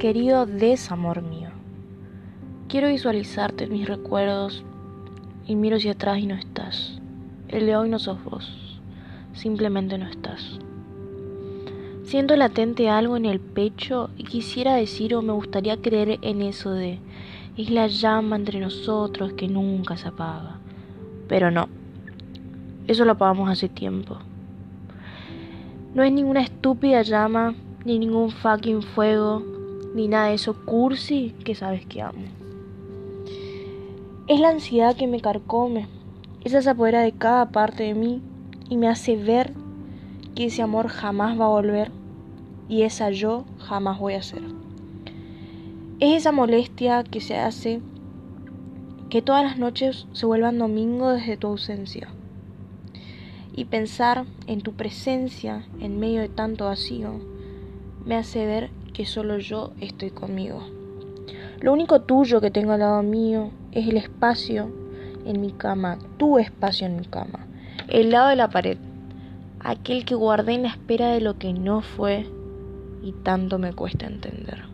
Querido desamor mío, quiero visualizarte en mis recuerdos y miro hacia atrás y no estás. El de hoy no sos vos, simplemente no estás. Siento latente algo en el pecho y quisiera decir o me gustaría creer en eso de es la llama entre nosotros que nunca se apaga. Pero no, eso lo apagamos hace tiempo. No es ninguna estúpida llama, ni ningún fucking fuego, ni nada de eso cursi que sabes que amo. Es la ansiedad que me carcome, esa se apodera de cada parte de mí y me hace ver que ese amor jamás va a volver y esa yo jamás voy a ser. Es esa molestia que se hace que todas las noches se vuelvan domingo desde tu ausencia. Y pensar en tu presencia en medio de tanto vacío me hace ver que solo yo estoy conmigo. Lo único tuyo que tengo al lado mío es el espacio en mi cama, tu espacio en mi cama, el lado de la pared, aquel que guardé en la espera de lo que no fue y tanto me cuesta entender.